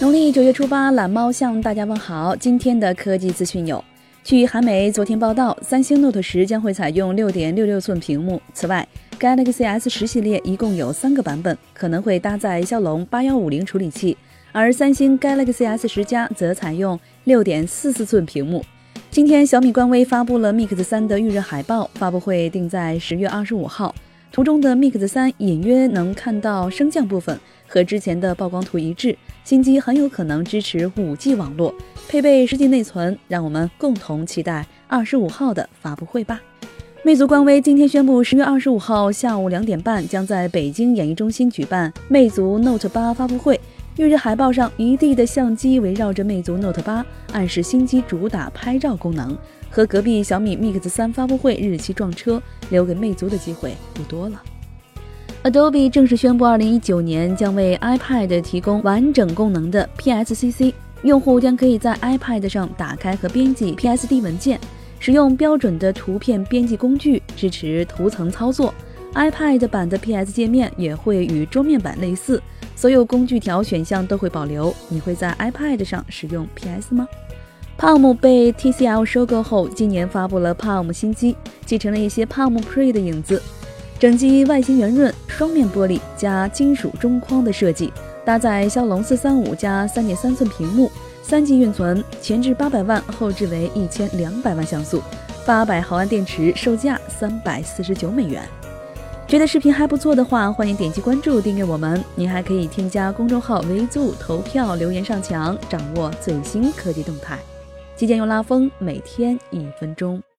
农历九月初八，懒猫向大家问好。今天的科技资讯有：据韩媒昨天报道，三星 Note 十将会采用六点六六寸屏幕。此外，Galaxy S 十系列一共有三个版本，可能会搭载骁龙八幺五零处理器，而三星 Galaxy S 十加则采用六点四四寸屏幕。今天，小米官微发布了 Mix 三的预热海报，发布会定在十月二十五号。图中的 Mix 三隐约能看到升降部分。和之前的曝光图一致，新机很有可能支持 5G 网络，配备 10G 内存，让我们共同期待二十五号的发布会吧。魅族官微今天宣布，十月二十五号下午两点半将在北京演艺中心举办魅族 Note 八发布会。预热海报上一地的相机围绕着魅族 Note 八，暗示新机主打拍照功能，和隔壁小米 Mix 三发布会日期撞车，留给魅族的机会不多了。Adobe 正式宣布，二零一九年将为 iPad 提供完整功能的 PSCC，用户将可以在 iPad 上打开和编辑 PSD 文件，使用标准的图片编辑工具，支持图层操作。iPad 版的 PS 界面也会与桌面版类似，所有工具条选项都会保留。你会在 iPad 上使用 PS 吗？Palm 被 TCL 收购后，今年发布了 Palm 新机，继承了一些 Palm Pre 的影子。整机外形圆润，双面玻璃加金属中框的设计，搭载骁龙四三五加三点三寸屏幕，三 G 运存，前置八百万，后置为一千两百万像素，八百毫安电池，售价三百四十九美元。觉得视频还不错的话，欢迎点击关注订阅我们。您还可以添加公众号维族投票留言上墙，掌握最新科技动态。极简又拉风，每天一分钟。